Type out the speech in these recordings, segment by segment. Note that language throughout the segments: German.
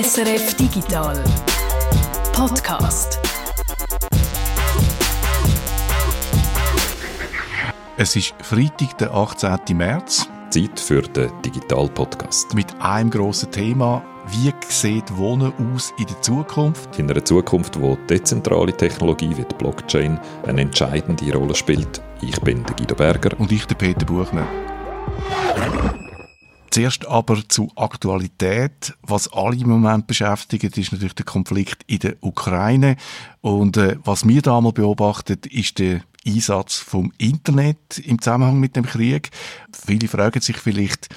SRF Digital Podcast. Es ist Freitag, der 18. März. Zeit für den Digital Podcast. Mit einem grossen Thema. Wie sieht Wohnen aus in der Zukunft? In einer Zukunft, wo dezentrale Technologie wie die Blockchain eine entscheidende Rolle spielt. Ich bin der Guido Berger. Und ich, der Peter Buchner. Zuerst aber zur Aktualität. Was alle im Moment beschäftigt, ist natürlich der Konflikt in der Ukraine. Und äh, was wir da mal beobachtet, ist der Einsatz vom Internet im Zusammenhang mit dem Krieg. Viele fragen sich vielleicht,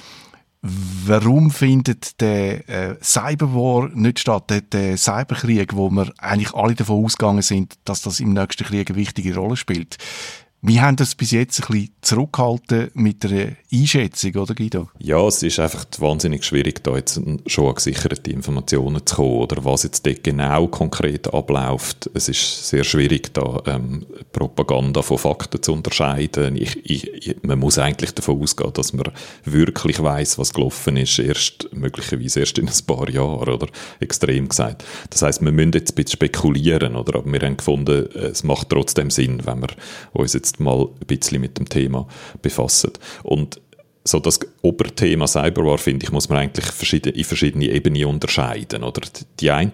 warum findet der äh, Cyberwar nicht statt, der, der Cyberkrieg, wo wir eigentlich alle davon ausgegangen sind, dass das im nächsten Krieg eine wichtige Rolle spielt. Wir haben das bis jetzt ein bisschen zurückgehalten mit der Einschätzung, oder Guido? Ja, es ist einfach wahnsinnig schwierig, da jetzt schon an gesicherte Informationen zu kommen oder was jetzt dort genau konkret abläuft. Es ist sehr schwierig, da ähm, Propaganda von Fakten zu unterscheiden. Ich, ich, man muss eigentlich davon ausgehen, dass man wirklich weiß, was gelaufen ist, erst möglicherweise erst in ein paar Jahren, oder? Extrem gesagt. Das heißt, wir müssen jetzt ein bisschen spekulieren, oder? Aber wir haben gefunden, es macht trotzdem Sinn, wenn wir uns jetzt jetzt mal ein bisschen mit dem Thema befassen. Und so das Oberthema Cyberwar, finde ich, muss man eigentlich verschiedene, in verschiedene Ebenen unterscheiden. Oder? Die eine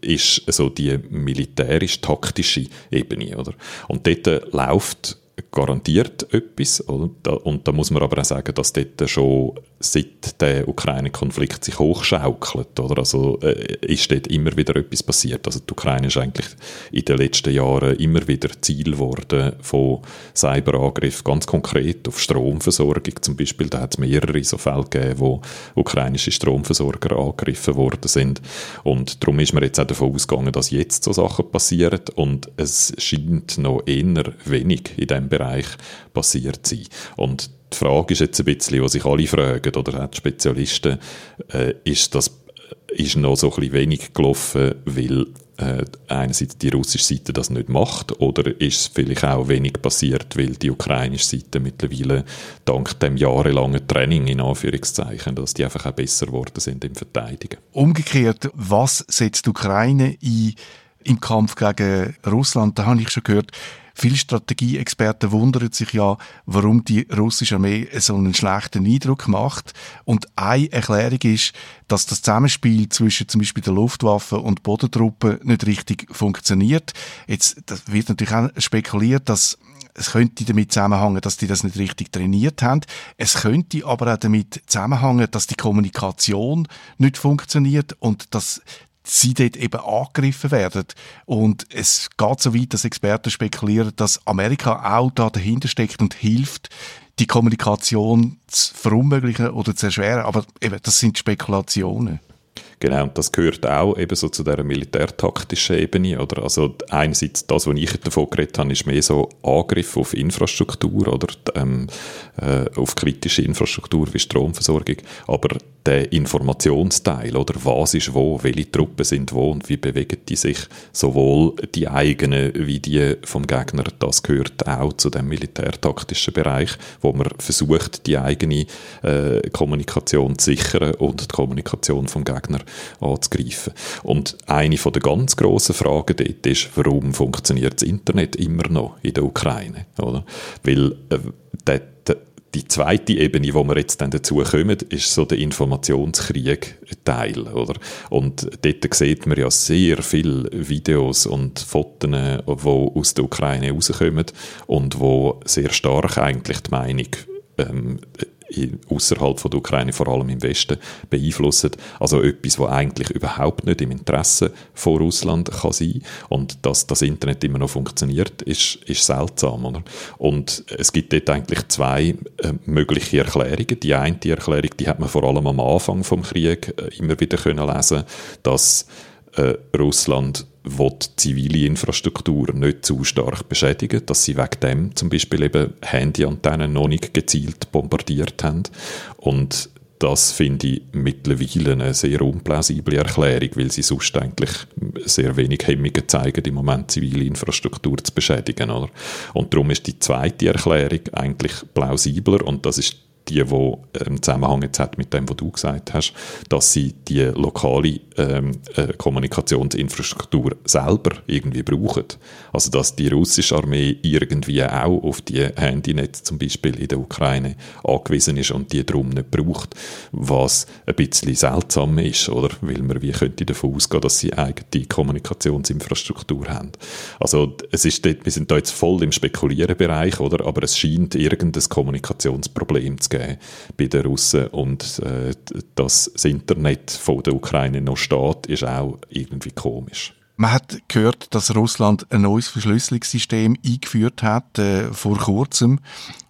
ist so die militärisch-taktische Ebene. Oder? Und dort läuft garantiert etwas. Und da, muss man aber auch sagen, dass dort schon seit der Ukraine-Konflikt sich hochschaukelt. Oder? Also äh, ist dort immer wieder etwas passiert. Also die Ukraine ist eigentlich in den letzten Jahren immer wieder Ziel geworden von Cyberangriffen, ganz konkret auf Stromversorgung zum Beispiel. Da hat es mehrere so Fälle gegeben, wo ukrainische Stromversorger angegriffen worden sind. Und darum ist man jetzt auch davon ausgegangen, dass jetzt so Sachen passieren und es scheint noch eher wenig in Bereich passiert sein. Und die Frage ist jetzt ein bisschen, was sich alle fragen, oder auch die Spezialisten, äh, ist das ist noch so ein bisschen wenig gelaufen, weil äh, einerseits die russische Seite das nicht macht oder ist es vielleicht auch wenig passiert, weil die ukrainische Seite mittlerweile dank dem jahrelangen Training in Anführungszeichen, dass die einfach auch besser geworden sind im Verteidigen. Umgekehrt, was setzt die Ukraine ein im Kampf gegen Russland? Da habe ich schon gehört, Viele Strategieexperten wundern sich ja, warum die russische Armee so einen schlechten Eindruck macht. Und eine Erklärung ist, dass das Zusammenspiel zwischen zum Beispiel der Luftwaffe und Bodentruppen nicht richtig funktioniert. Jetzt wird natürlich auch spekuliert, dass es könnte damit zusammenhängen, dass die das nicht richtig trainiert haben. Es könnte aber auch damit zusammenhängen, dass die Kommunikation nicht funktioniert und dass sie dort eben angegriffen werden. Und es geht so weit, dass Experten spekulieren, dass Amerika auch da dahinter steckt und hilft, die Kommunikation zu verunmöglichen oder zu erschweren. Aber eben, das sind Spekulationen. Genau, und das gehört auch eben so zu dieser militärtaktischen Ebene, oder? Also einerseits das, was ich davon geredet habe, ist mehr so Angriff auf Infrastruktur oder? Ähm, äh, auf kritische Infrastruktur wie Stromversorgung, aber der Informationsteil, oder? Was ist wo, welche Truppen sind wo? Und wie bewegen die sich, sowohl die eigenen wie die vom Gegner, das gehört auch zu dem militärtaktischen Bereich, wo man versucht, die eigene äh, Kommunikation zu sichern und die Kommunikation vom Gegner anzugreifen. Und eine der ganz grossen Fragen dort ist, warum funktioniert das Internet immer noch in der Ukraine? Oder? Weil äh, der, die zweite Ebene, wo wir jetzt dann dazu kommen, ist so der Informationskrieg-Teil, oder? Und dort sieht man ja sehr viele Videos und Fotos, die aus der Ukraine rauskommen und wo sehr stark eigentlich die Meinung ähm, außerhalb von der Ukraine, vor allem im Westen, beeinflussen. Also etwas, was eigentlich überhaupt nicht im Interesse von Russland kann sein. Und dass das Internet immer noch funktioniert, ist, ist seltsam. Oder? Und es gibt dort eigentlich zwei äh, mögliche Erklärungen. Die eine Erklärung, die hat man vor allem am Anfang vom Krieg äh, immer wieder können lesen, dass äh, Russland will zivile Infrastruktur nicht zu stark beschädigen, dass sie wegen dem zum Beispiel eben Handyantennen noch nicht gezielt bombardiert haben. Und das finde ich mittlerweile eine sehr unplausible Erklärung, weil sie sonst eigentlich sehr wenig Hemmungen zeigen, im Moment zivile Infrastruktur zu beschädigen. Oder? Und darum ist die zweite Erklärung eigentlich plausibler und das ist die, die im Zusammenhang jetzt hat mit dem, was du gesagt hast, dass sie die lokale ähm, äh, Kommunikationsinfrastruktur selber irgendwie brauchen. Also dass die russische Armee irgendwie auch auf die Handynetze zum Beispiel in der Ukraine angewiesen ist und die darum nicht braucht, was ein bisschen seltsam ist, oder? Weil man wie könnte davon ausgehen, dass sie eigene Kommunikationsinfrastruktur haben. Also es ist dort, wir sind da jetzt voll im Spekulierenbereich, oder? Aber es scheint irgendein Kommunikationsproblem zu geben bei den Russen und äh, dass das Internet von der Ukraine noch steht, ist auch irgendwie komisch. Man hat gehört, dass Russland ein neues Verschlüsselungssystem eingeführt hat äh, vor kurzem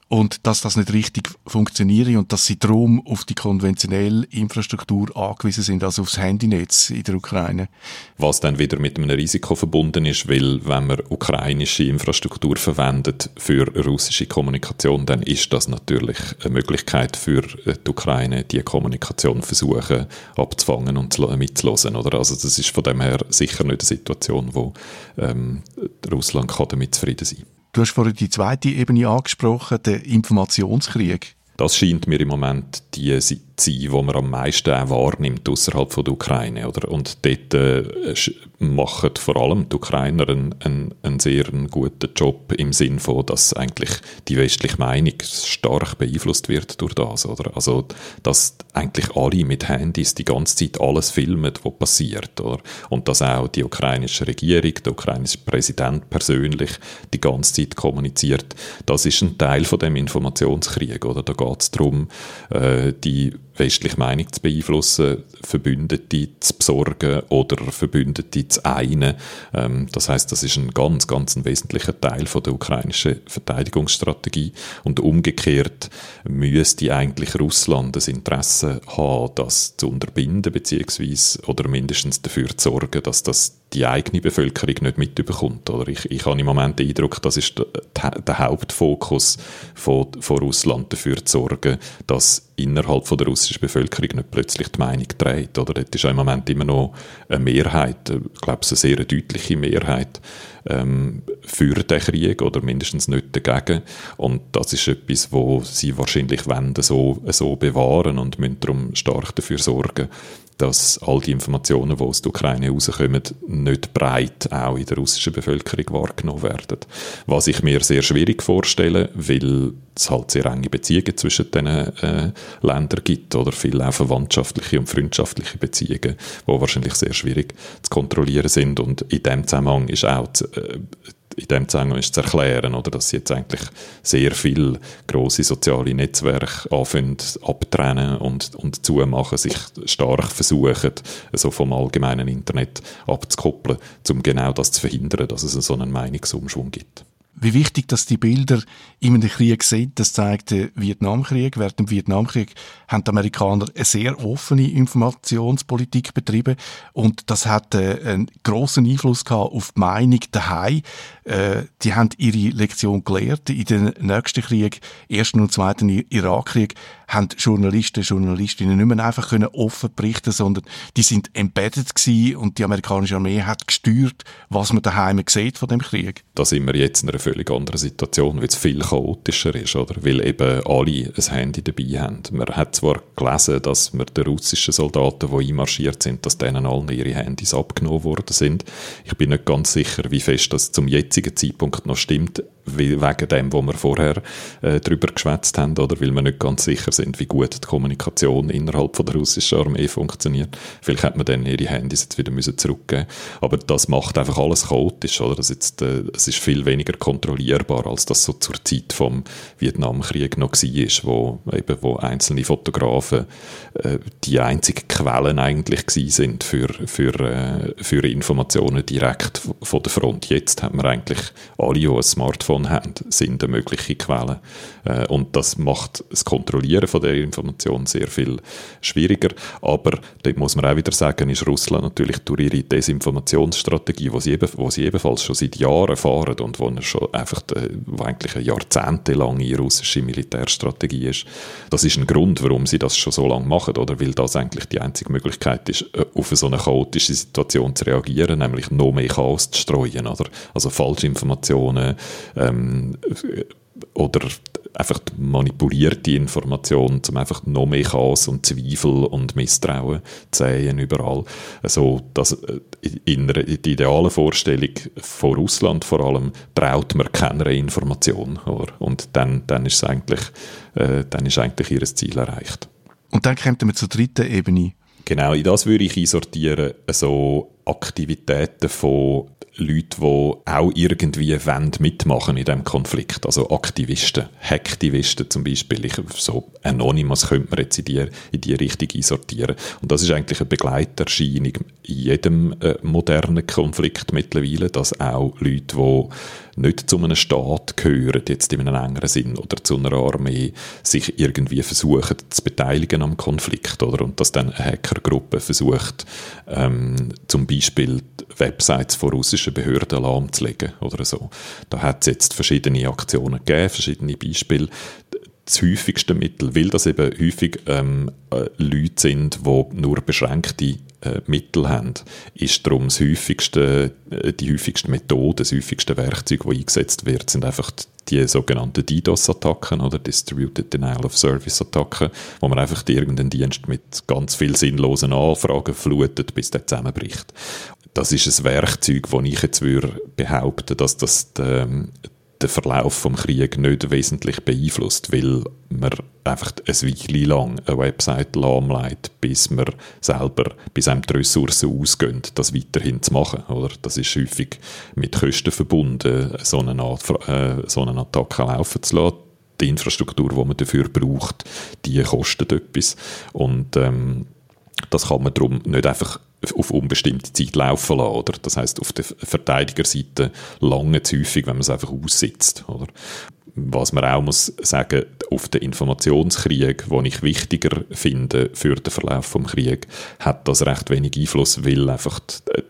und dass das nicht richtig funktioniere und dass sie darum auf die konventionelle Infrastruktur angewiesen sind, also aufs Handynetz in der Ukraine. Was dann wieder mit einem Risiko verbunden ist, weil wenn man ukrainische Infrastruktur verwendet für russische Kommunikation, dann ist das natürlich eine Möglichkeit für die Ukraine, die Kommunikation versuchen abzufangen und mitzulosen. Oder? Also das ist von dem her sicher nicht eine Situation, wo ähm, Russland kann damit zufrieden sein kann. Du hast vorhin die zweite Ebene angesprochen, den Informationskrieg. Das scheint mir im Moment die sein, die man am meisten auch wahrnimmt außerhalb der Ukraine. Oder? Und dort äh, machen vor allem die Ukrainer einen, einen, einen sehr guten Job im Sinn von, dass eigentlich die westliche Meinung stark beeinflusst wird durch das. Oder? Also, dass eigentlich alle mit Handys die ganze Zeit alles filmen, was passiert. Oder? Und dass auch die ukrainische Regierung, der ukrainische Präsident persönlich die ganze Zeit kommuniziert. Das ist ein Teil von dem Informationskrieg. Oder? Da geht es darum, äh, die westliche Meinung zu beeinflussen, Verbündete zu besorgen oder Verbündete zu einen. Ähm, das heißt, das ist ein ganz, ganz ein wesentlicher Teil von der ukrainischen Verteidigungsstrategie. Und umgekehrt müsste eigentlich Russland das Interesse haben, das zu unterbinden, beziehungsweise oder mindestens dafür zu sorgen, dass das die eigene Bevölkerung nicht mitbekommt. Oder ich, ich habe im Moment den Eindruck, das ist der, Hauptfokus von, von Russland, dafür zu sorgen, dass innerhalb von der russischen Bevölkerung nicht plötzlich die Meinung dreht. Oder dort ist im Moment immer noch eine Mehrheit, ich glaube, eine sehr deutliche Mehrheit ähm, für den Krieg oder mindestens nicht dagegen. Und das ist etwas, wo sie wahrscheinlich wenden so, so bewahren und müssen darum stark dafür sorgen, dass all die Informationen, die aus der Ukraine rauskommen, nicht breit auch in der russischen Bevölkerung wahrgenommen werden. Was ich mir sehr schwierig vorstelle, weil es halt sehr enge Beziehungen zwischen diesen äh, Ländern gibt oder viele auch verwandtschaftliche und freundschaftliche Beziehungen, die wahrscheinlich sehr schwierig zu kontrollieren sind. Und in dem Zusammenhang ist auch die, äh, in dem Zusammenhang ist zu erklären, oder, dass sie jetzt eigentlich sehr viel große soziale Netzwerke anfangen abtrennen und, und zumachen, sich stark versuchen, so vom allgemeinen Internet abzukoppeln, um genau das zu verhindern, dass es so einen Meinungsumschwung gibt. Wie wichtig, dass die Bilder in einem Krieg sind, das zeigt der Vietnamkrieg. Während dem Vietnamkrieg haben die Amerikaner eine sehr offene Informationspolitik betrieben und das hat äh, einen großen Einfluss gehabt auf die Meinung daheim. Äh, die haben ihre Lektion gelehrt. In den nächsten Krieg, ersten und zweiten Irakkrieg, haben Journalisten, Journalistinnen nicht mehr einfach können offen berichten, sondern die sind embedded gewesen und die amerikanische Armee hat gesteuert, was man daheim sieht von dem Krieg. Da sind wir jetzt in einer völlig anderen Situation, weil es viel chaotischer ist, oder? Weil eben alle ein Handy dabei haben. Man hat zwar gelesen, dass wir den russischen Soldaten, die einmarschiert sind, dass denen allen ihre Handys abgenommen worden sind. Ich bin nicht ganz sicher, wie fest das zum jetzigen Zeitpunkt noch stimmt wegen dem, wo wir vorher äh, drüber geschwätzt haben, oder weil wir nicht ganz sicher sind, wie gut die Kommunikation innerhalb von der russischen Armee funktioniert. Vielleicht hätte man dann ihre Handys jetzt wieder müssen zurückgeben Aber das macht einfach alles chaotisch, oder? Das jetzt, äh, es ist viel weniger kontrollierbar, als das so zur Zeit vom Vietnamkrieg noch war, wo eben, wo einzelne Fotografen äh, die einzigen Quellen eigentlich sind für, für, äh, für Informationen direkt von der Front. Jetzt haben wir eigentlich alle, ein Smartphone Information haben, sind eine mögliche Quelle. Äh, und das macht das Kontrollieren von der Information sehr viel schwieriger. Aber dort muss man auch wieder sagen, ist Russland natürlich durch ihre Desinformationsstrategie, die sie, eben, wo sie ebenfalls schon seit Jahren fahren und wo schon einfach äh, wo eigentlich eine jahrzehntelange russische Militärstrategie ist. Das ist ein Grund, warum sie das schon so lange machen, oder? Weil das eigentlich die einzige Möglichkeit ist, äh, auf so eine chaotische Situation zu reagieren, nämlich noch mehr Chaos zu streuen, oder? Also Falschinformationen, äh, ähm, oder einfach manipulierte Information, um einfach noch mehr Chaos und Zweifel und Misstrauen zu sehen überall. Also, das, äh, in der idealen Vorstellung von Russland vor allem traut man keiner Information. Oder? Und dann, dann, ist eigentlich, äh, dann ist eigentlich ihr Ziel erreicht. Und dann kommt man zur dritten Ebene. Genau, in das würde ich einsortieren, so Aktivitäten von Leute, die auch irgendwie wollen mitmachen in diesem Konflikt. Also Aktivisten, Hacktivisten zum Beispiel. Ich, so Anonymous könnte man jetzt in die, in die Richtung einsortieren. Und das ist eigentlich eine Begleiterscheinung in jedem äh, modernen Konflikt mittlerweile, dass auch Leute, die nicht zu einem Staat gehören, jetzt in einem engeren Sinn, oder zu einer Armee, sich irgendwie versuchen zu beteiligen am Konflikt, oder? Und dass dann eine Hackergruppe versucht, ähm, zum Beispiel Websites von russischen Behörden lahmzulegen, oder so. Da hat es jetzt verschiedene Aktionen gegeben, verschiedene Beispiele das häufigste Mittel, weil das eben häufig ähm, äh, Leute sind, die nur beschränkte äh, Mittel haben, ist darum das häufigste, äh, die häufigste Methode, das häufigste Werkzeug, das eingesetzt wird, sind einfach die sogenannten DDoS-Attacken oder Distributed Denial of Service-Attacken, wo man einfach irgendeinen Dienst mit ganz viel sinnlosen Anfragen flutet, bis der zusammenbricht. Das ist ein Werkzeug, wo ich jetzt würde behaupten, dass das die, ähm, den Verlauf vom Krieg nicht wesentlich beeinflusst, weil man einfach ein Weile lang eine Website lahmlegt, bis man selber, bis einem die Ressourcen ausgehen, das weiterhin zu machen. Oder? Das ist häufig mit Kosten verbunden, so eine, Art, äh, so eine Attacke laufen zu lassen. Die Infrastruktur, die man dafür braucht, die kostet etwas. Und ähm, das kann man darum nicht einfach auf unbestimmte Zeit laufen lassen. Oder? Das heißt, auf der Verteidigerseite lange zu häufig, wenn man es einfach aussitzt. Oder? Was man auch muss sagen, auf den Informationskrieg, den ich wichtiger finde für den Verlauf vom Krieg, hat das recht wenig Einfluss, weil einfach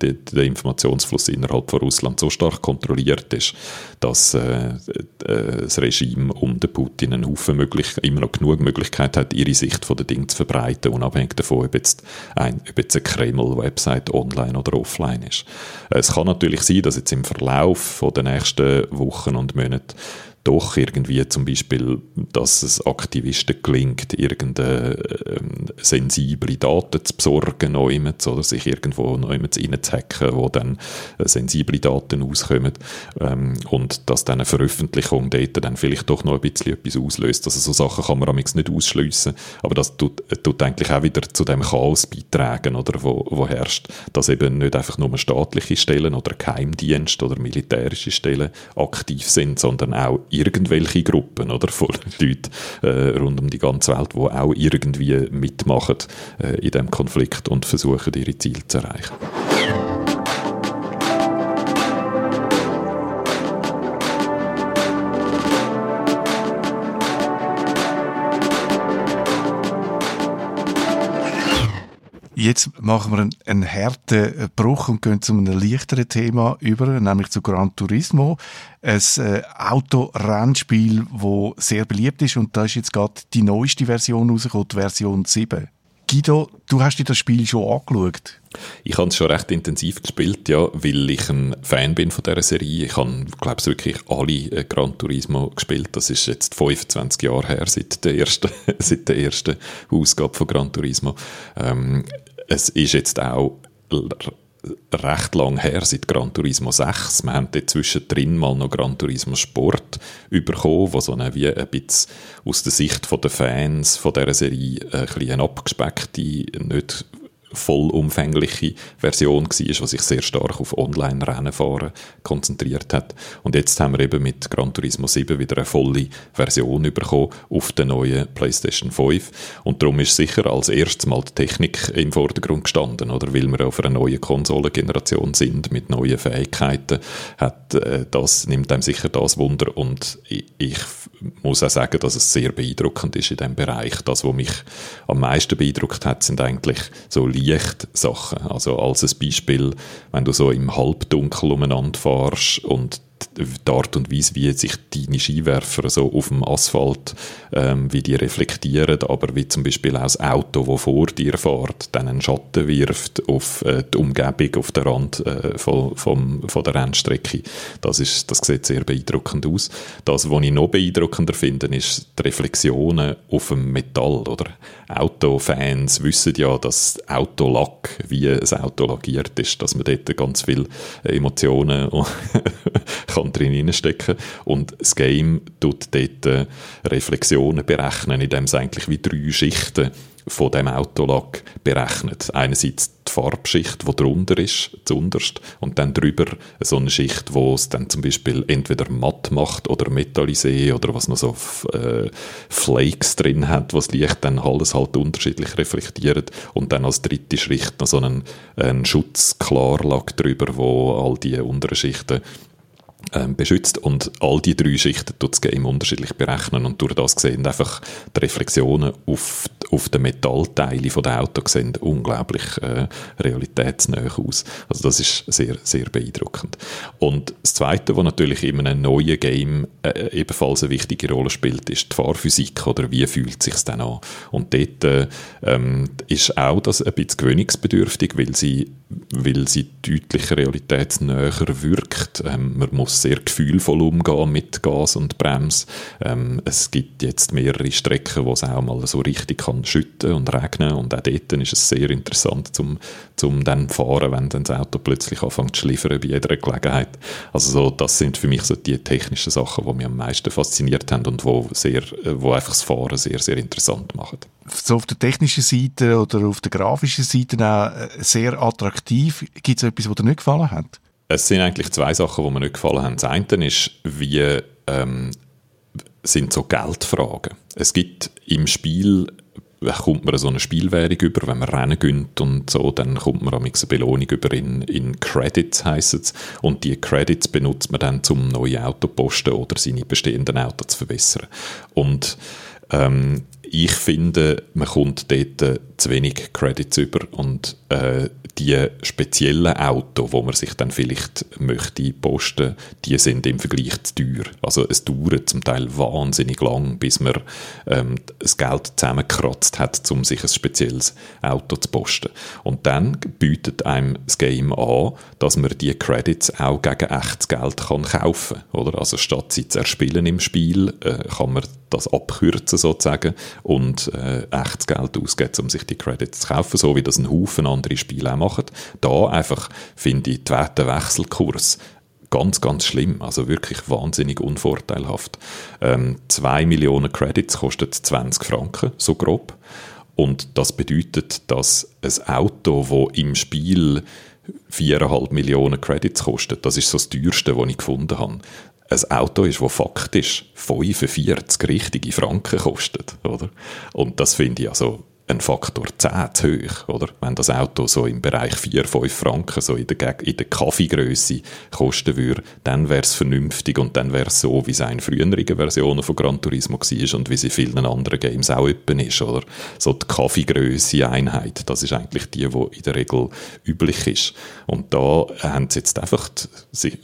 der, der Informationsfluss innerhalb von Russland so stark kontrolliert ist, dass äh, das Regime um den Putin einen Haufen möglich, immer noch genug Möglichkeit hat, ihre Sicht von den Dingen zu verbreiten, unabhängig davon, ob jetzt, ein, ob jetzt eine Kreml-Website online oder offline ist. Es kann natürlich sein, dass jetzt im Verlauf den nächsten Wochen und Monaten doch irgendwie zum Beispiel, dass es Aktivisten gelingt, irgendeine ähm, sensible Daten zu besorgen, oder sich irgendwo noch reinzuhacken, wo dann äh, sensible Daten auskommen ähm, und dass dann eine Veröffentlichung dort dann vielleicht doch noch ein bisschen etwas auslöst. Also so Sachen kann man nicht ausschliessen, aber das tut, tut eigentlich auch wieder zu dem Chaos beitragen, oder, wo, wo herrscht, dass eben nicht einfach nur staatliche Stellen oder Geheimdienste oder militärische Stellen aktiv sind, sondern auch irgendwelche Gruppen oder, von Leuten äh, rund um die ganze Welt, die auch irgendwie mitmachen äh, in diesem Konflikt und versuchen, ihre Ziele zu erreichen. Jetzt machen wir einen, harten Bruch und gehen zu einem leichteren Thema über, nämlich zu Gran Turismo. Ein äh, Autorennspiel, das sehr beliebt ist und da ist jetzt gerade die neueste Version rausgekommen, die Version 7. Guido, du hast dir das Spiel schon angeschaut? Ich habe es schon recht intensiv gespielt, ja, weil ich ein Fan bin von dieser Serie. Ich habe, glaube ich, wirklich alle äh, Gran Turismo gespielt. Das ist jetzt 25 Jahre her, seit der ersten, seit der ersten Ausgabe von Gran Turismo. Ähm, es ist jetzt auch recht lang her, seit Gran Turismo 6. Wir haben dort zwischendrin mal noch Gran Turismo Sport bekommen, wo so eine, wie ein bisschen aus der Sicht der Fans von dieser Serie ein bisschen abgespeckte, nicht vollumfängliche Version war, die sich sehr stark auf Online-Rennenfahren konzentriert hat. Und jetzt haben wir eben mit Gran Turismo 7 wieder eine volle Version bekommen auf der neuen PlayStation 5. Und darum ist sicher als erstes mal die Technik im Vordergrund gestanden, oder? Weil wir auf einer neuen Konsolengeneration sind mit neuen Fähigkeiten, hat, äh, das nimmt einem sicher das Wunder. Und ich, ich muss auch sagen, dass es sehr beeindruckend ist in diesem Bereich. Das, was mich am meisten beeindruckt hat, sind eigentlich so Lichtsachen. Also als ein Beispiel, wenn du so im Halbdunkel umeinander fährst und die Art und Weise, wie sich deine Skiwerfer so auf dem Asphalt, ähm, wie die reflektieren, aber wie zum Beispiel auch das Auto, das vor dir fährt, dann einen Schatten wirft auf äh, die Umgebung, auf den Rand äh, von, vom, von der Rennstrecke. Das, ist, das sieht sehr beeindruckend aus. Das, was ich noch beeindruckender finde, ist die Reflexionen auf dem Metall. Oder? Autofans wissen ja, dass Autolack, wie ein Auto lackiert ist, dass man dort ganz viele Emotionen kann drin stecken und das Game tut dort äh, Reflexionen berechnen, indem es eigentlich wie drei Schichten von dem Autolack berechnet. Einerseits die Farbschicht, die drunter ist, zuunterst, und dann drüber so eine Schicht, wo es dann zum Beispiel entweder matt macht oder metallisé oder was noch so äh, Flakes drin hat, was Licht dann alles halt unterschiedlich reflektiert und dann als dritte Schicht noch so einen, einen Schutzklarlack drüber, wo all die unteren Schichten ähm, beschützt und all die drei Schichten tut das Game unterschiedlich berechnen und durch das sehen einfach die Reflexionen auf, auf den Metallteilen von der Auto sehen unglaublich äh, realitätsnah aus. Also das ist sehr, sehr beeindruckend. Und das Zweite, was natürlich in einem neuen Game äh, ebenfalls eine wichtige Rolle spielt, ist die Fahrphysik oder wie fühlt sich dann an. Und dort äh, ähm, ist auch das ein bisschen gewöhnungsbedürftig, weil sie, weil sie deutlich realitätsnäher wirkt. Ähm, man muss sehr gefühlvoll umgehen mit Gas und Brems. Ähm, es gibt jetzt mehrere Strecken, wo es auch mal so richtig kann schütten und regnen und auch dort ist es sehr interessant zum, zum dann fahren, wenn dann das Auto plötzlich anfängt zu schliffern bei jeder Gelegenheit. Also so, das sind für mich so die technischen Sachen, die mich am meisten fasziniert haben und wo, sehr, wo einfach das Fahren sehr, sehr interessant machen. So auf der technischen Seite oder auf der grafischen Seite auch äh, sehr attraktiv. Gibt es etwas, was dir nicht gefallen hat? Es sind eigentlich zwei Sachen, die mir nicht gefallen haben. Das eine ist, wie ähm, sind so Geldfragen. Es gibt im Spiel kommt man so eine Spielwährung über, wenn man Rennen gönnt und so, dann kommt man eine Belohnung über in, in Credits, heisst es. Und die Credits benutzt man dann, um neue Auto zu posten oder seine bestehenden Autos zu verbessern. Und ähm, ich finde, man kommt dort zu wenig Credits über und äh, die speziellen Autos, wo man sich dann vielleicht möchte posten, die sind im Vergleich zu teuer. Also es dauert zum Teil wahnsinnig lang, bis man ähm, das Geld zusammengekratzt hat, um sich ein spezielles Auto zu posten. Und dann bietet einem das Game an, dass man die Credits auch gegen echtes Geld kann kaufen kann. Also statt sie zu erspielen im Spiel, äh, kann man das abkürzen sozusagen und äh, echtes Geld ausgeben, um sich die Credits zu kaufen, so wie das ein Haufen andere Spiele auch machen. Da einfach finde ich den Wertewechselkurs ganz, ganz schlimm. Also wirklich wahnsinnig unvorteilhaft. Ähm, 2 Millionen Credits kostet 20 Franken, so grob. Und das bedeutet, dass ein Auto, das im Spiel 4,5 Millionen Credits kostet, das ist so das teuerste, was ich gefunden habe ein Auto ist, das faktisch 45 richtige Franken kostet, oder? Und das finde ich also ein Faktor 10 zu hoch, oder? Wenn das Auto so im Bereich 4, 5 Franken, so in der, in der Kaffeegröße kosten würde, dann wäre es vernünftig und dann wäre es so, wie es in früheren Versionen von Gran Turismo war und wie es in vielen anderen Games auch öppen ist, oder? So die Kaffeegröße Einheit, das ist eigentlich die, die in der Regel üblich ist. Und da haben sie jetzt einfach sich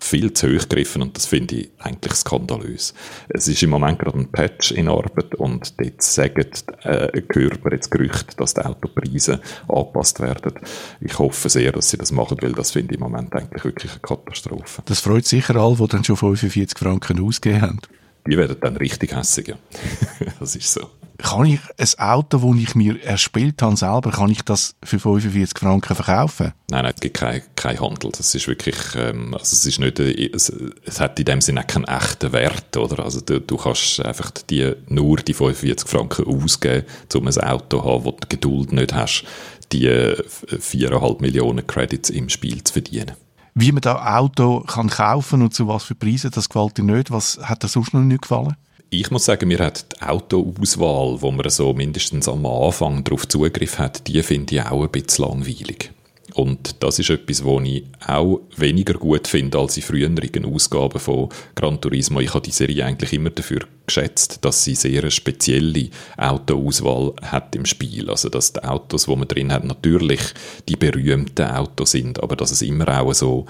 viel zu hoch gegriffen und das finde ich eigentlich skandalös. Es ist im Moment gerade ein Patch in Arbeit und dort sagen, äh, gehört man jetzt Gerüchte, dass die Autopreise angepasst werden. Ich hoffe sehr, dass sie das machen, weil das finde ich im Moment eigentlich wirklich eine Katastrophe. Das freut sicher alle, die dann schon 45 Franken ausgegeben haben. Die werden dann richtig hässig, ja. das ist so. Kann ich ein Auto, das ich mir erspielt habe selber, kann ich das für 45 Franken verkaufen? Nein, nein, es gibt keinen kein Handel. Das ist wirklich, ähm, also es ist nicht, es, es hat in dem Sinne keinen echten Wert, oder? Also du, du kannst einfach die, nur die 45 Franken ausgeben, um ein Auto zu haben, wo du Geduld nicht hast, die 4,5 Millionen Credits im Spiel zu verdienen. Wie man da Auto kann kaufen und zu was für Preisen, das gefällt dir nicht. Was hat dir sonst noch nicht gefallen? Ich muss sagen, mir hat die Autoauswahl, wo man so mindestens am Anfang darauf Zugriff hat, die finde ich auch ein bisschen langweilig. Und das ist etwas, was ich auch weniger gut finde als in früheren Ausgaben von Gran Turismo. Ich habe die Serie eigentlich immer dafür geschätzt, dass sie sehr eine spezielle Autoauswahl hat im Spiel. Also, dass die Autos, die man drin hat, natürlich die berühmten Autos sind, aber dass es immer auch so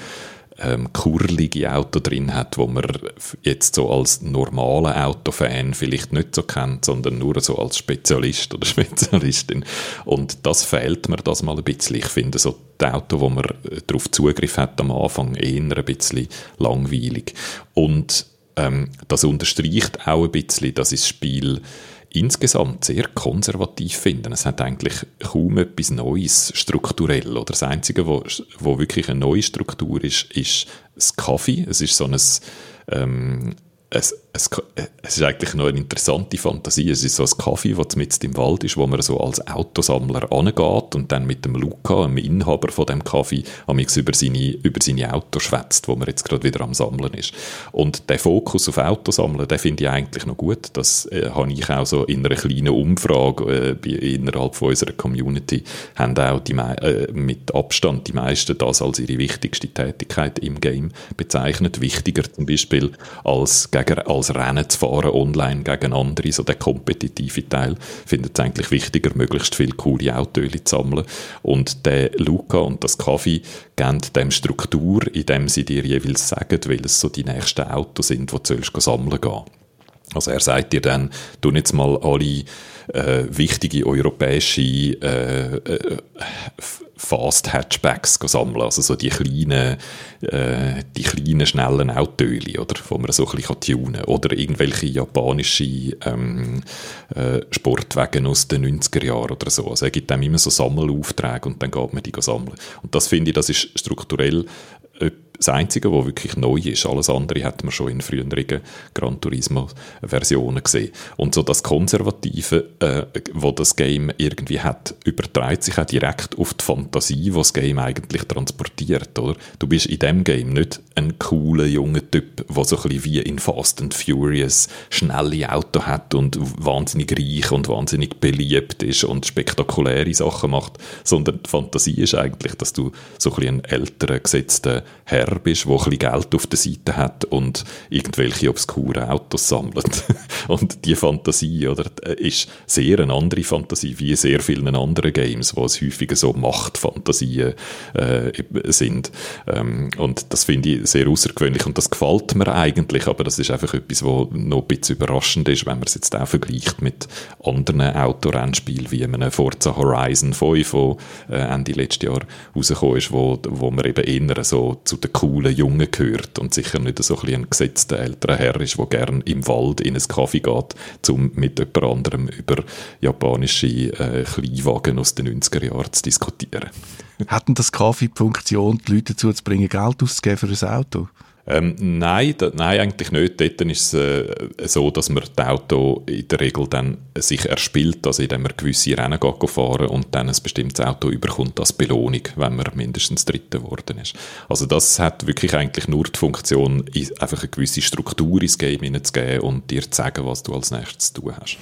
ähm, kurlige Auto drin hat, wo man jetzt so als normaler Autofan vielleicht nicht so kennt, sondern nur so als Spezialist oder Spezialistin. Und das fehlt mir das mal ein bisschen. Ich finde so die Auto, wo man darauf Zugriff hat am Anfang, eher ein bisschen langweilig. Und ähm, das unterstreicht auch ein bisschen, dass das Spiel insgesamt sehr konservativ finden. Es hat eigentlich kaum etwas Neues strukturell. Oder das Einzige, wo, wo wirklich eine neue Struktur ist, ist das Kaffee. Es ist so ein ähm, es, es, es, ist eigentlich noch eine interessante Fantasie. Es ist so ein Kaffee, das mitten im Wald ist, wo man so als Autosammler angeht und dann mit dem Luca, dem Inhaber von dem Kaffee, über seine, über seine Autos schwätzt, wo man jetzt gerade wieder am Sammeln ist. Und der Fokus auf Autosammeln, den finde ich eigentlich noch gut. Das äh, habe ich auch so in einer kleinen Umfrage äh, innerhalb von unserer Community, haben auch die, äh, mit Abstand die meisten das als ihre wichtigste Tätigkeit im Game bezeichnet. Wichtiger zum Beispiel als gegen gegen, als Rennen zu fahren online gegen andere, so der kompetitive Teil, findet es eigentlich wichtiger, möglichst viele coole Autos zu sammeln. Und der Luca und das Kaffee geben dem Struktur, indem sie dir jeweils sagen, welches so die nächsten Autos sind, die du sammeln gehen also er sagt dir dann, du jetzt mal alle äh, wichtige europäische äh, äh, Fast Hatchbacks sammeln, also so die kleinen, äh, die kleinen schnellen Autos, oder, wo man so ein bisschen tunen kann. Oder irgendwelche japanische ähm, äh, Sportwagen aus den 90er Jahren oder so. Also er gibt einem immer so Sammelaufträge und dann geht man die sammeln. Und das finde ich, das ist strukturell das Einzige, was wirklich neu ist. Alles andere hat man schon in früheren Gran Turismo-Versionen gesehen. Und so das Konservative, äh, wo das Game irgendwie hat, überträgt sich auch direkt auf die Fantasie, die das Game eigentlich transportiert. Oder? Du bist in dem Game nicht ein cooler junger Typ, der so ein bisschen wie in Fast and Furious schnelle Auto hat und wahnsinnig reich und wahnsinnig beliebt ist und spektakuläre Sachen macht, sondern die Fantasie ist eigentlich, dass du so ein bisschen ein älterer, gesetzter Herr Herr bist, der ein bisschen Geld auf der Seite hat und irgendwelche obskuren Autos sammelt. und die Fantasie oder, ist sehr eine andere Fantasie, wie in sehr vielen anderen Games, wo es häufiger so Machtfantasien äh, sind. Ähm, und das finde ich sehr außergewöhnlich und das gefällt mir eigentlich, aber das ist einfach etwas, was noch ein bisschen überraschend ist, wenn man es jetzt auch vergleicht mit anderen Autorennspielen, wie einem Forza Horizon 5, wo äh, Ende letztes Jahr rausgekommen ist, wo, wo man eben eher so zu den coolen Jungen gehört und sicher nicht so ein, ein gesetzter älterer Herr ist, der gern im Wald in einen Kaffee geht, um mit jemand anderem über japanische äh, Kleinwagen aus den 90er Jahren zu diskutieren. Hatten das Kaffee die Funktion, die Leute dazu zu bringen, Geld auszugeben für ein Auto? Ähm, nein, da, nein, eigentlich nicht. Dort ist es äh, so, dass man das Auto in der Regel dann sich erspielt, also indem man gewisse Rennen geht fahren und dann ein bestimmtes Auto überkommt als Belohnung, wenn man mindestens Dritter geworden ist. Also das hat wirklich eigentlich nur die Funktion, einfach eine gewisse Struktur ins Game hineinzugeben und dir zu sagen, was du als nächstes zu tun hast.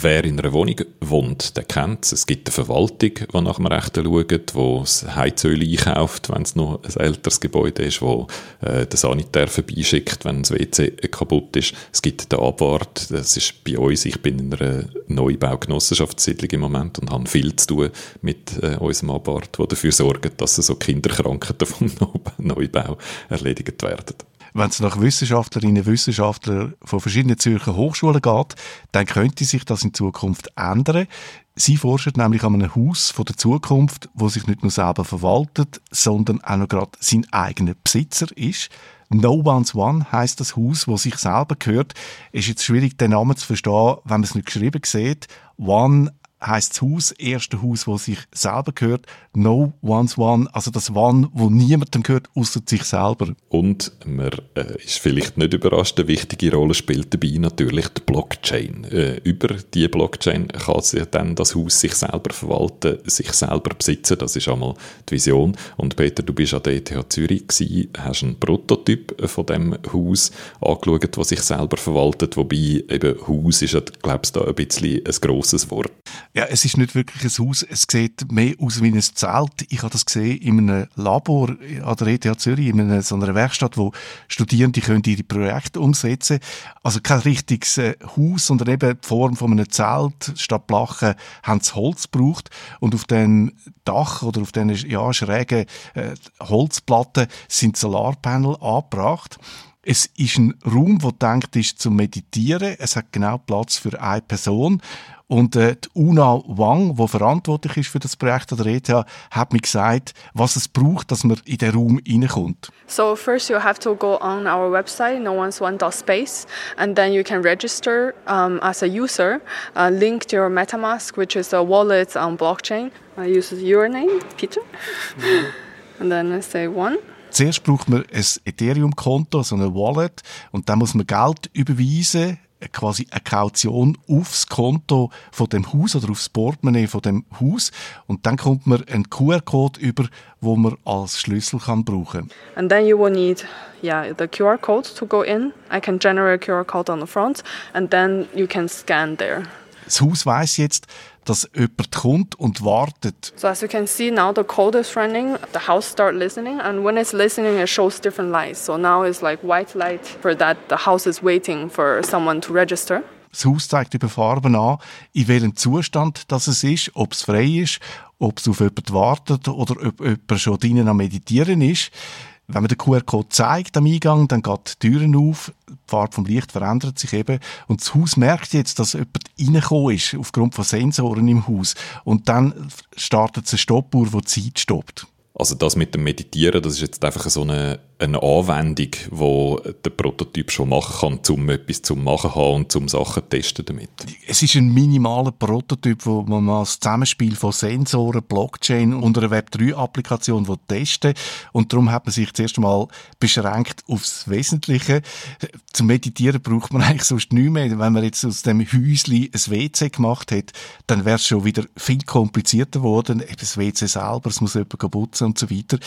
Wer in einer Wohnung wohnt, der kennt es. Es gibt eine Verwaltung, die nach dem Rechten schaut, die das Heizöl einkauft, wenn es noch ein älteres Gebäude ist, wo äh, der Sanitär vorbeischickt, wenn das WC kaputt ist. Es gibt den Abwart, das ist bei uns, ich bin in einer Neubau-Genossenschaftssiedlung im Moment und habe viel zu tun mit äh, unserem Abwart, der dafür sorgt, dass so Kinderkrankheiten vom Neubau erledigt werden wenn es nach Wissenschaftlerinnen und Wissenschaftlern von verschiedenen Zürcher Hochschulen geht, dann könnte sich das in Zukunft ändern. Sie forschen nämlich an einem Haus von der Zukunft, wo sich nicht nur selber verwaltet, sondern auch noch gerade sein eigener Besitzer ist. No One's One heißt das Haus, wo sich selber gehört. Ist jetzt schwierig, den Namen zu verstehen, wenn man es nicht geschrieben sieht. One heißt das Haus, erste Haus, wo sich selber gehört. No one's one, also das One, wo niemandem gehört, außer sich selber. Und man äh, ist vielleicht nicht überrascht, eine wichtige Rolle spielt dabei natürlich die Blockchain. Äh, über die Blockchain kann sich dann das Haus sich selber verwalten, sich selber besitzen. Das ist einmal die Vision. Und Peter, du bist an der ETH Zürich gewesen, hast einen Prototyp von dem Haus angeschaut, das sich selber verwaltet. Wobei eben Haus ist, glaubst du, da ein bisschen ein grosses Wort. Ja, es ist nicht wirklich ein Haus. Es sieht mehr aus wie ein Zelt. Ich habe das gesehen in einem Labor an der ETH Zürich, in einer, so einer Werkstatt, wo Studierende können ihre Projekte umsetzen Also kein richtiges äh, Haus, sondern eben die Form von einem Zelt. Statt Blachen haben sie Holz gebraucht. Und auf dem Dach oder auf diesen ja, schrägen äh, Holzplatten sind Solarpanel angebracht. Es ist ein Raum, der denkt ist zum Meditieren. Es hat genau Platz für eine Person. Und äh, die Una Wang, die verantwortlich ist für das Projekt an der ETH, hat mir gesagt, was es braucht, dass man in den Raum reinkommt. So first you have to go on our website, noonsoone.space, and then you can register um, as a user, uh, link to your MetaMask, which is a wallet on blockchain. I use your name, Peter, and then I say one. Zuerst braucht man ein Ethereum-Konto, so eine Wallet, und dann muss man Geld überweisen quasi eine Kaution aufs Konto von dem Haus oder aufs Portemonnaie von dem Haus und dann kommt man einen QR-Code über, wo man als Schlüssel kann brauchen. And then you will need yeah the QR code to go in. I can generate a QR code on the front and then you can scan there. Das Haus weiß jetzt, dass jemand kommt und wartet. So as you can see now the code is running, the house start listening and when it's listening it shows different lights. So now it's like white light for that the house is waiting for someone to register. Das Haus zeigt über Farben an, in welchem Zustand das es ist, ob es frei ist, ob es auf jemanden wartet oder ob jemand schon drinnen am Meditieren ist. Wenn man den QR-Code zeigt am Eingang, dann geht die Türen auf, die Farbe vom Licht verändert sich eben und das Haus merkt jetzt, dass jemand reingekommen ist, aufgrund von Sensoren im Haus. Und dann startet es eine Stoppuhr, die die Zeit stoppt. Also das mit dem Meditieren, das ist jetzt einfach so eine, eine Anwendung, wo der Prototyp schon machen kann, um etwas zu machen haben und zum Sachen testen damit. Es ist ein minimaler Prototyp, wo man mal das Zusammenspiel von Sensoren, Blockchain und einer Web3-Applikation testen und darum hat man sich zuerst einmal beschränkt aufs Wesentliche. Zum Meditieren braucht man eigentlich sonst nichts mehr. Wenn man jetzt aus dem Häusli ein WC gemacht hat, dann wäre es schon wieder viel komplizierter geworden. Eben das WC selber, es muss jemand putzen und so weiter.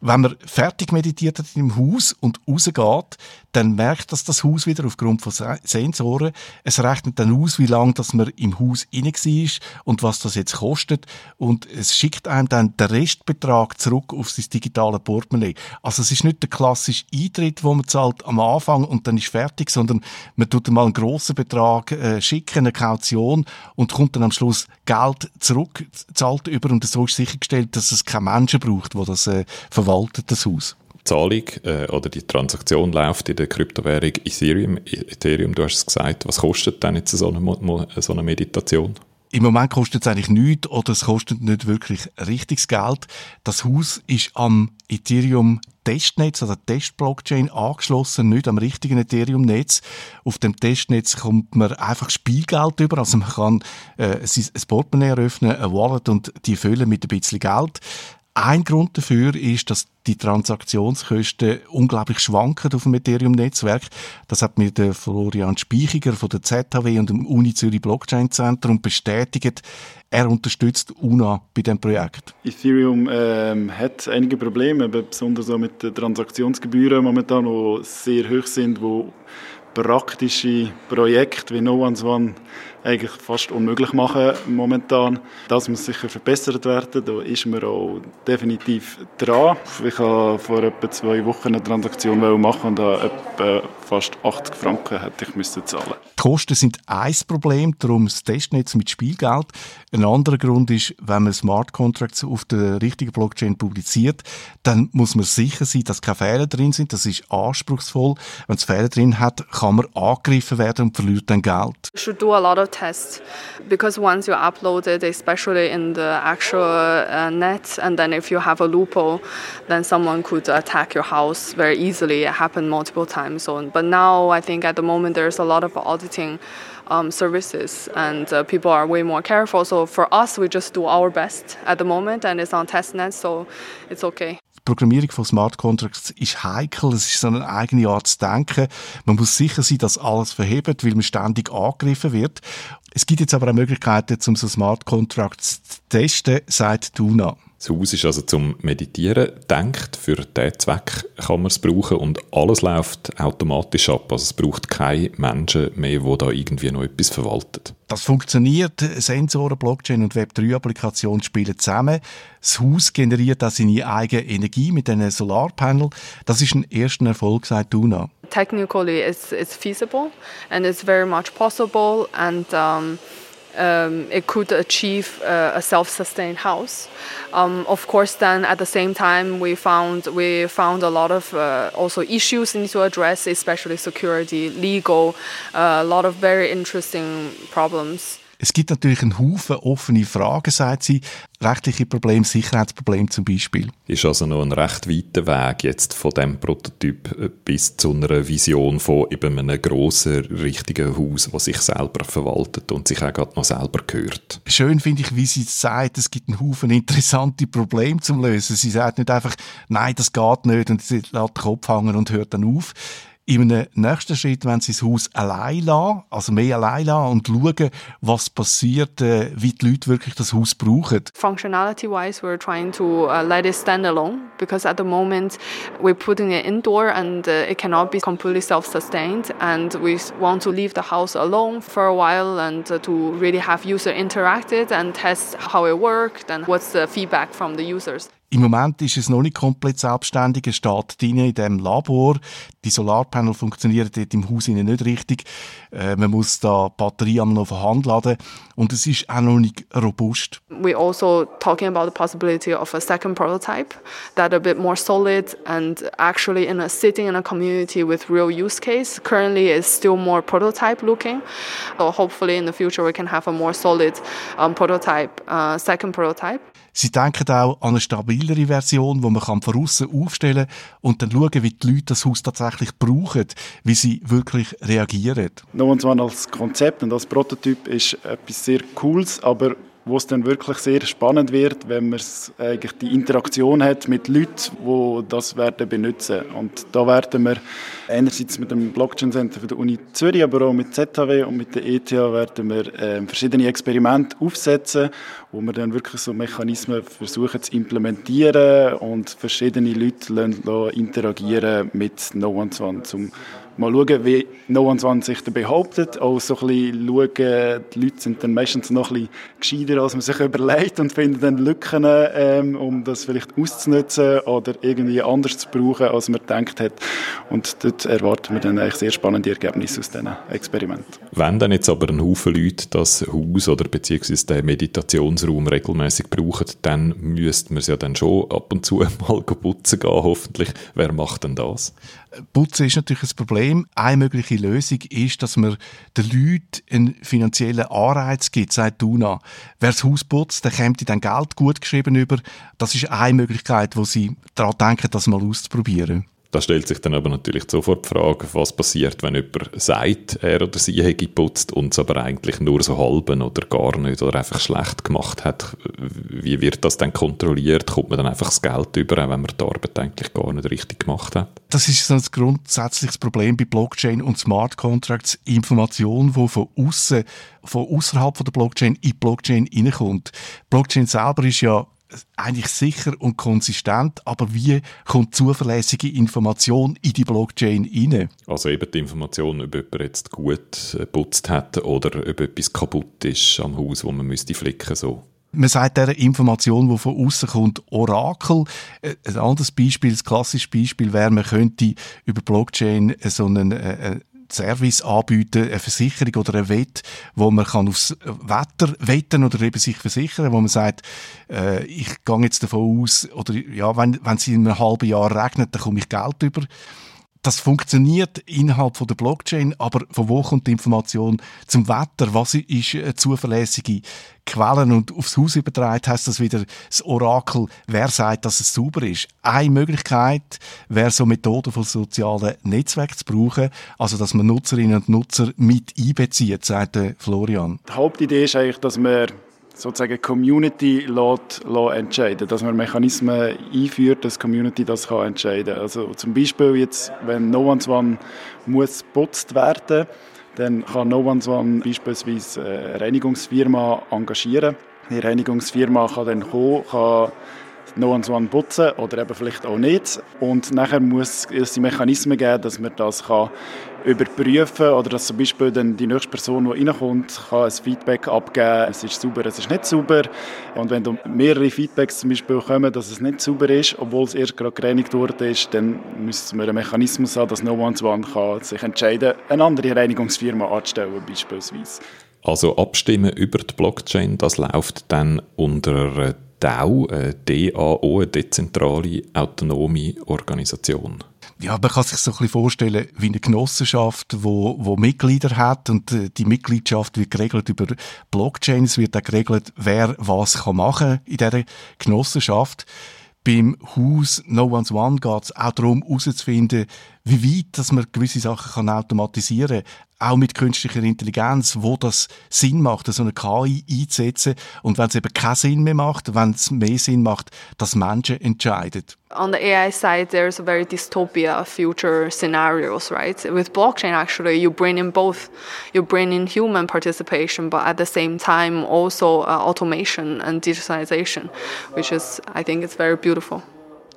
Wenn man fertig meditiert hat im Haus und rausgeht, dann merkt das das Haus wieder aufgrund von Sensoren. Es rechnet dann aus, wie lange dass man im Haus inne war und was das jetzt kostet. Und es schickt einem dann den Restbetrag zurück auf sein digitale Portemonnaie. Also es ist nicht der klassische Eintritt, wo man zahlt am Anfang und dann ist fertig, sondern man tut mal einen grossen Betrag äh, schicken, eine Kaution und kommt dann am Schluss Geld zurück, zahlt über und so ist sichergestellt, dass es keine Menschen braucht, wo das äh, verwaltet, das Haus. Zahlung äh, oder die Transaktion läuft in der Kryptowährung Ethereum. Ethereum, du hast es gesagt, was kostet denn jetzt so eine, so eine Meditation? Im Moment kostet es eigentlich nichts oder es kostet nicht wirklich richtiges Geld. Das Haus ist am Ethereum Testnetz, also Testblockchain angeschlossen, nicht am richtigen Ethereum-Netz. Auf dem Testnetz kommt man einfach Spielgeld über, also man kann äh, ein Portemonnaie eröffnen, ein Wallet und die füllen mit ein bisschen Geld. Ein Grund dafür ist, dass die Transaktionskosten unglaublich schwanken auf dem Ethereum-Netzwerk. Das hat mir der Florian Speichiger von der ZHW und dem Uni Zürich Blockchain Zentrum bestätigt. Er unterstützt UNA bei dem Projekt. Ethereum ähm, hat einige Probleme, besonders auch mit den Transaktionsgebühren momentan, die sehr hoch sind, wo praktische Projekte wie No One's One eigentlich fast unmöglich machen momentan. Das muss sicher verbessert werden. Da ist man auch definitiv dran. Ich habe vor etwa zwei Wochen eine Transaktion machen und da etwa fast 80 Franken hätte ich müssen zahlen. Die Kosten sind ein Problem, darum das Testnetz mit Spielgeld. Ein anderer Grund ist, wenn man Smart Contracts auf der richtigen Blockchain publiziert, dann muss man sicher sein, dass keine Fehler drin sind. Das ist anspruchsvoll. Wenn es Fehler drin hat, kann man angegriffen werden und verliert dann Geld. Tests because once you upload it, especially in the actual uh, net, and then if you have a loophole, then someone could attack your house very easily. It happened multiple times. So, but now I think at the moment there's a lot of auditing um, services and uh, people are way more careful. So for us, we just do our best at the moment and it's on testnet, so it's okay. Die Programmierung von Smart Contracts ist heikel, es ist so eine eigene Art zu denken. Man muss sicher sein, dass alles verhebt, weil man ständig angegriffen wird. Es gibt jetzt aber auch Möglichkeiten, um so Smart Contracts zu testen, sagt Duna. Das Haus ist also zum Meditieren denkt. Für diesen Zweck kann man es brauchen und alles läuft automatisch ab. Also es braucht keine Menschen mehr, die da irgendwie noch etwas verwalten. Das funktioniert. Sensoren, Blockchain und Web3-Applikationen spielen zusammen. Das Haus generiert auch seine eigene Energie mit einem Solarpanel. Das ist ein erster Erfolg, sagt Duna. Technically, it's, it's feasible and it's very much possible and um um, it could achieve uh, a self-sustained house. Um, of course, then at the same time, we found we found a lot of uh, also issues need to address, especially security, legal, uh, a lot of very interesting problems. Es gibt natürlich einen Haufen offene Fragen, sagt sie. Rechtliche Probleme, Sicherheitsprobleme zum Beispiel. Ist also noch ein recht weiter Weg jetzt von dem Prototyp bis zu einer Vision von eben einem grossen, richtigen Haus, das sich selber verwaltet und sich auch gerade noch selber gehört. Schön finde ich, wie sie sagt, es gibt einen Haufen interessante Probleme zum Lösen. Sie sagt nicht einfach, nein, das geht nicht und sie lässt den Kopf hängen und hört dann auf. In einem nächsten Schritt wenn sie das Haus allein lassen, also mehr allein lassen und schauen, was passiert, äh, wie die Leute wirklich das Haus brauchen. Functionality-wise, we're trying to uh, let it stand alone because at the moment we're putting it indoor and uh, it cannot be completely self-sustained and we want to leave the house alone for a while and uh, to really have user interacted and test how it worked and what's the feedback from the users. Im Moment ist es noch nicht komplett selbstständig. Es steht drin in dem Labor. Die Solarpanel funktionieren dort im Haus nicht richtig. Äh, man muss da Batterie noch von Hand laden. Und es ist auch noch nicht robust. We also talking about the possibility of a second prototype that a bit more solid and actually in a sitting in a community with real use case. Currently it's still more prototype looking. So hopefully in the future we can have a more solid um, prototype, uh, second prototype. Sie denken auch an eine stabilere Version, wo man kann von außen aufstellen und dann schauen, wie die Leute das Haus tatsächlich brauchen, wie sie wirklich reagieren. No One's One als Konzept und als Prototyp ist etwas sehr Cooles, aber wo es dann wirklich sehr spannend wird, wenn man eigentlich die Interaktion hat mit Leuten, die das werden benutzen. Und da werden wir einerseits mit dem Blockchain Center der Uni Zürich, aber auch mit ZHW und mit der ETH werden wir äh, verschiedene Experimente aufsetzen, wo wir dann wirklich so Mechanismen versuchen zu implementieren und verschiedene Leute lassen, interagieren mit No One, um mal schauen, wie No One sich da behauptet. Auch so ein bisschen schauen, die Leute sind dann meistens noch ein bisschen gescheiter, als man sich überlegt und finden dann Lücken, ähm, um das vielleicht auszunutzen oder irgendwie anders zu brauchen, als man gedacht hat. Und dort erwarten wir dann eigentlich sehr spannende Ergebnisse aus diesen Experimenten. Wenn dann jetzt aber ein Haufen Leute das Haus oder beziehungsweise den Meditationsraum regelmäßig brauchen, dann müsste man es ja dann schon ab und zu mal putzen gehen, hoffentlich. Wer macht denn das? Putzen ist natürlich ein Problem. Eine mögliche Lösung ist, dass man den Leuten einen finanziellen Anreiz gibt, sagt Duna. Wer das Haus putzt, der kommt dann Geld gut geschrieben über. Das ist eine Möglichkeit, wo sie daran denken, das mal auszuprobieren. Da stellt sich dann aber natürlich sofort die Frage, was passiert, wenn jemand sagt, er oder sie hätte geputzt und es aber eigentlich nur so halben oder gar nicht oder einfach schlecht gemacht hat. Wie wird das dann kontrolliert? Kommt man dann einfach das Geld über, auch wenn man die Arbeit eigentlich gar nicht richtig gemacht hat? Das ist so ein grundsätzliches Problem bei Blockchain und Smart Contracts. Information, die von außen, von außerhalb der Blockchain in die Blockchain reinkommt. Blockchain selber ist ja eigentlich sicher und konsistent, aber wie kommt zuverlässige Information in die Blockchain rein? Also eben die Information, ob jemand jetzt gut geputzt hat oder ob etwas kaputt ist am Haus, wo man müsste flicken so. Man sagt dieser Information, die von außen kommt, Orakel. Äh, ein anderes Beispiel, ein klassisches Beispiel wäre, man könnte über Blockchain so einen, äh, Service anbieten, eine Versicherung oder ein Wett, wo man kann aufs Wetter wetten oder eben sich versichern, wo man sagt, äh, ich gehe jetzt davon aus, oder ja, wenn, wenn es in einem halben Jahr regnet, dann komme ich Geld über das funktioniert innerhalb von der Blockchain, aber von wo kommt die Information zum Wetter? Was ist eine zuverlässige Quellen und aufs Haus übertragen heißt das wieder das Orakel, wer sagt, dass es sauber ist. Eine Möglichkeit wäre so Methoden von sozialen Netzwerken zu brauchen, also dass man Nutzerinnen und Nutzer mit einbezieht, sagt Florian. Die Hauptidee ist eigentlich, dass man sozusagen Community lässt, lässt entscheiden, dass man Mechanismen einführt, dass Community das kann entscheiden. Also zum Beispiel jetzt, wenn No One's One muss putzt werden, dann kann No One's One beispielsweise eine Reinigungsfirma engagieren. Die Reinigungsfirma kann dann kommen, kann No One's One putzen oder eben vielleicht auch nicht. Und nachher muss es Mechanismen geben, dass man das kann überprüfen oder dass zum Beispiel dann die nächste Person, die reinkommt, kann ein Feedback abgeben, es ist sauber, es ist nicht sauber. Und wenn mehrere Feedbacks zum Beispiel kommen, dass es nicht sauber ist, obwohl es erst gerade gereinigt wurde, dann müssen wir einen Mechanismus haben, dass No One's One kann sich entscheiden kann, eine andere Reinigungsfirma anzustellen beispielsweise. Also abstimmen über die Blockchain, das läuft dann unter DAO, äh, DAO, eine dezentrale autonome Organisation. Ja, man kann sich so ein bisschen vorstellen wie eine Genossenschaft, wo, wo Mitglieder hat und äh, die Mitgliedschaft wird geregelt über Blockchain. Es wird auch geregelt, wer was kann machen in dieser Genossenschaft. Beim Haus No One's One geht es auch darum, herauszufinden, wie weit dass man gewisse Sachen kann automatisieren kann auch mit künstlicher Intelligenz, wo das Sinn macht, so eine KI einzusetzen und wenn es eben keinen Sinn mehr macht, wenn es mehr Sinn macht, dass Menschen entscheiden. On the AI side, there's a very dystopia future scenarios, right? With blockchain, actually, you bring in both. You bring in human participation, but at the same time also uh, automation and digitalization, which is, I think, it's very beautiful.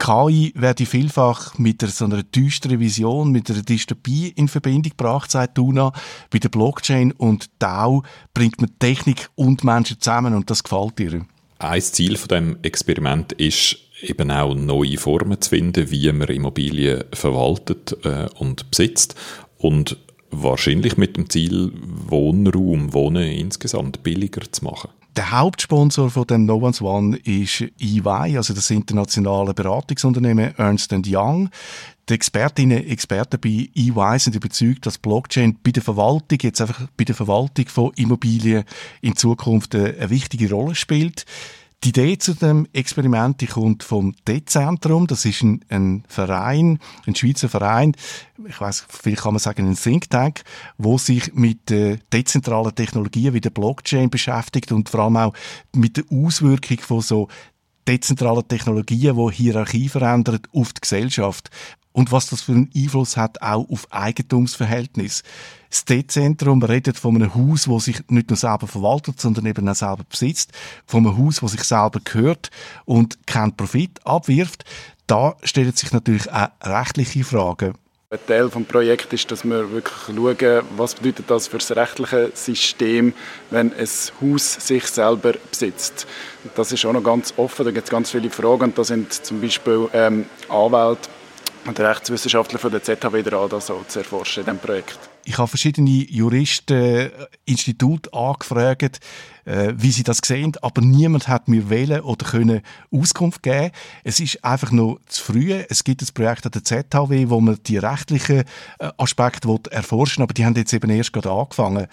KI werde vielfach mit so einer düsteren Vision, mit einer Dystopie in Verbindung gebracht, sagt Duna. Bei der Blockchain und DAO bringt man Technik und Menschen zusammen und das gefällt ihr. Ein Ziel von dem Experiment ist, eben auch neue Formen zu finden, wie man Immobilien verwaltet äh, und besitzt und wahrscheinlich mit dem Ziel, Wohnraum, Wohnen insgesamt billiger zu machen. Der Hauptsponsor von dem No One's One ist EY, also das internationale Beratungsunternehmen Ernst Young. Die Expertinnen und Experten bei EY sind überzeugt, dass Blockchain bei der Verwaltung, jetzt einfach bei der Verwaltung von Immobilien in Zukunft eine wichtige Rolle spielt. Die Idee zu dem Experiment die kommt vom Dezentrum. Das ist ein, ein, Verein, ein Schweizer Verein. Ich weiß, vielleicht kann man sagen ein Think Tank, wo sich mit äh, dezentralen Technologien wie der Blockchain beschäftigt und vor allem auch mit der Auswirkung von so dezentralen Technologien, die Hierarchie verändern auf die Gesellschaft und was das für einen Einfluss hat auch auf Eigentumsverhältnis. Das D-Zentrum redet von einem Haus, das sich nicht nur selber verwaltet, sondern eben auch selber besitzt, von einem Haus, das sich selber gehört und keinen Profit abwirft. Da stellen sich natürlich auch rechtliche Fragen. Ein Teil des Projekts ist, dass wir wirklich schauen, was bedeutet das für das rechtliche System, wenn ein Haus sich selber besitzt. Das ist auch noch ganz offen, da gibt es ganz viele Fragen und da sind zum Beispiel ähm, Anwälte und Rechtswissenschaftler von der ZHW dran, das auch zu erforschen in diesem Projekt. Ich habe verschiedene Juristen, Institute angefragt, äh, wie sie das sehen, aber niemand hat mir wählen oder können Auskunft geben. Es ist einfach noch zu früh. Es gibt ein Projekt an der ZHW, wo man die rechtlichen äh, Aspekte erforschen aber die haben jetzt eben erst gerade angefangen.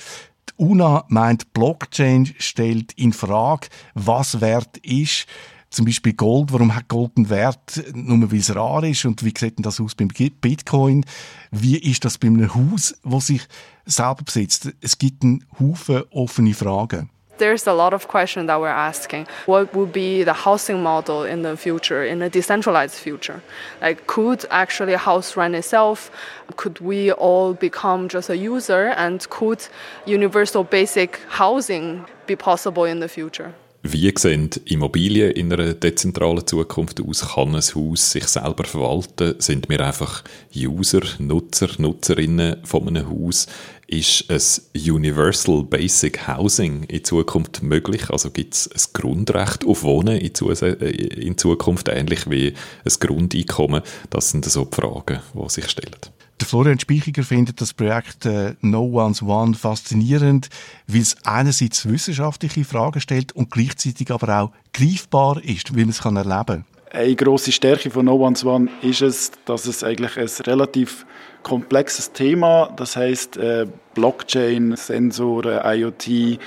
Die UNA meint, Blockchain stellt in Frage, was wert ist zum Beispiel Gold, warum hat Gold einen Wert, nur weil es rar ist und wie sieht denn das aus beim Bitcoin? Wie ist das bei einem Haus, das sich selber besitzt? Es gibt einen Haufen offene Fragen. there's a lot of questions that we're asking. What would be the housing model in the future, in a decentralized future? Like, could actually house run itself? Could we all become just a user? And could universal basic housing be possible in the future? Wie sehen Immobilien in einer dezentralen Zukunft aus? Kann ein Haus sich selber verwalten? Sind wir einfach User, Nutzer, Nutzerinnen von einem Haus? Ist ein Universal Basic Housing in Zukunft möglich? Also gibt es ein Grundrecht auf Wohnen in, Zukunft, ähnlich wie ein Grundeinkommen? Das sind so die Fragen, die sich stellen. Der Florian Speichiger findet das Projekt äh, No One's One faszinierend, weil es einerseits wissenschaftliche Fragen stellt und gleichzeitig aber auch greifbar ist, wie man es kann erleben kann. Eine grosse Stärke von No One's One ist es, dass es eigentlich ein relativ komplexes Thema, das heißt äh, Blockchain, Sensoren, IoT,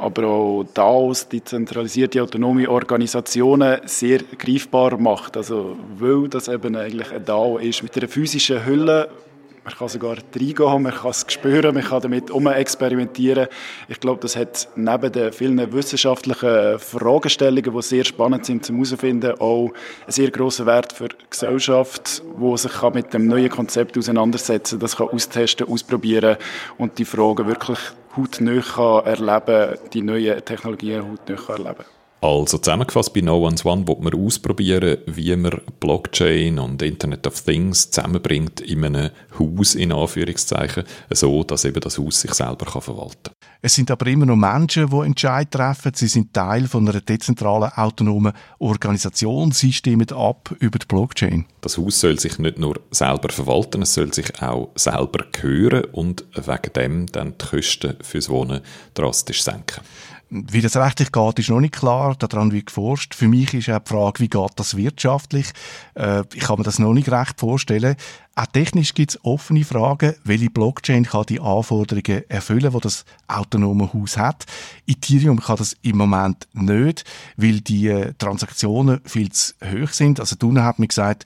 aber auch DAOs, die zentralisierte autonome Organisationen, sehr greifbar macht. Also, weil das eben eigentlich ein DAO ist mit einer physischen Hülle, man kann sogar reingehen, man kann es spüren, man kann damit experimentieren. Ich glaube, das hat neben den vielen wissenschaftlichen Fragestellungen, die sehr spannend sind zum herausfinden, auch einen sehr grossen Wert für die Gesellschaft, die sich mit dem neuen Konzept auseinandersetzen kann, das kann austesten, ausprobieren und die Fragen wirklich hautnah erleben die neuen Technologien hautnah erleben Also zusammengefasst bei No One's One wird man ausprobieren, wie man Blockchain und Internet of Things zusammenbringt in einem Haus, in Anführungszeichen, so dass eben das Haus sich selber kann verwalten kann. Es sind aber immer noch Menschen, die Entscheid treffen. Sie sind Teil von einer dezentralen, autonomen Organisation. Sie stimmen ab über die Blockchain. Das Haus soll sich nicht nur selber verwalten, es soll sich auch selber gehören und wegen dem dann die Kosten fürs Wohnen drastisch senken. Wie das rechtlich geht, ist noch nicht klar. Daran wird geforscht. Für mich ist auch die Frage, wie geht das wirtschaftlich? Äh, ich kann mir das noch nicht recht vorstellen. Auch technisch gibt es offene Fragen. Welche Blockchain kann die Anforderungen erfüllen, die das autonome Haus hat? Ethereum kann das im Moment nicht, weil die äh, Transaktionen viel zu hoch sind. Also Duna hat mir gesagt,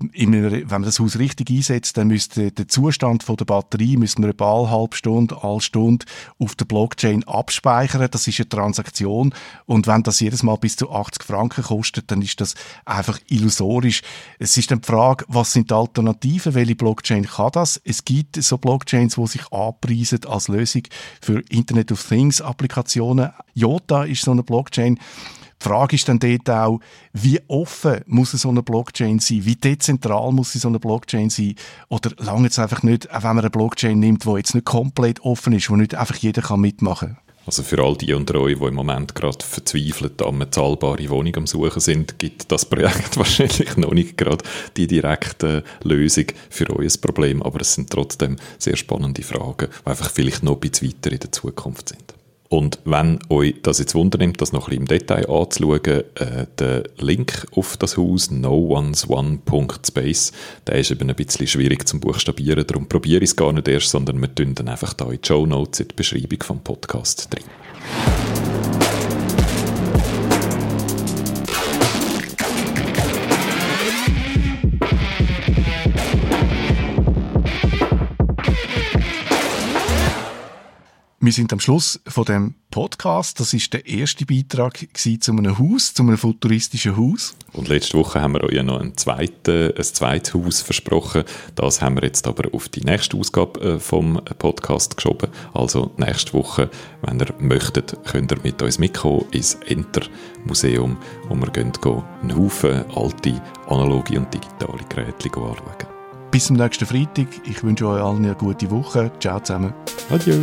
wenn man das Haus richtig einsetzt, dann müsste der Zustand von der Batterie müsste man etwa alle halbe Stunde, alle Stunde auf der Blockchain abspeichern. Das ist eine Transaktion. Und wenn das jedes Mal bis zu 80 Franken kostet, dann ist das einfach illusorisch. Es ist dann die Frage, was sind die Alternativen? Welche Blockchain kann das? Es gibt so Blockchains, die sich anpreisen als Lösung für Internet of Things Applikationen. Jota ist so eine Blockchain, die Frage ist dann dort auch, wie offen muss so eine Blockchain sein? Wie dezentral muss so eine Blockchain sein? Oder lange es einfach nicht, auch wenn man eine Blockchain nimmt, die jetzt nicht komplett offen ist, wo nicht einfach jeder kann mitmachen kann? Also für all die unter euch, die im Moment gerade verzweifelt an eine zahlbare Wohnung am Suchen sind, gibt das Projekt wahrscheinlich noch nicht gerade die direkte Lösung für euer Problem, aber es sind trotzdem sehr spannende Fragen, die einfach vielleicht noch ein bisschen weiter in der Zukunft sind. Und wenn euch das jetzt wundernimmt, das noch ein bisschen im Detail anzuschauen, äh, der Link auf das Haus noonesone.space, der ist eben ein bisschen schwierig zum Buchstabieren, darum probiere ich es gar nicht erst, sondern wir tun dann einfach da in die Show Notes in die Beschreibung vom Podcast drin. Wir sind am Schluss von dem Podcast. Das ist der erste Beitrag zu einem Haus, zu einem futuristischen Haus. Und letzte Woche haben wir euch noch ein, zweite, ein zweites Haus versprochen. Das haben wir jetzt aber auf die nächste Ausgabe äh, vom Podcast geschoben. Also nächste Woche, wenn ihr möchtet, könnt ihr mit uns mitkommen ins Enter Museum, wo wir gehen einen Haufen alte analoge und digitale Geräte anschauen. Bis zum nächsten Freitag. Ich wünsche euch allen eine gute Woche. Ciao zusammen. Adieu.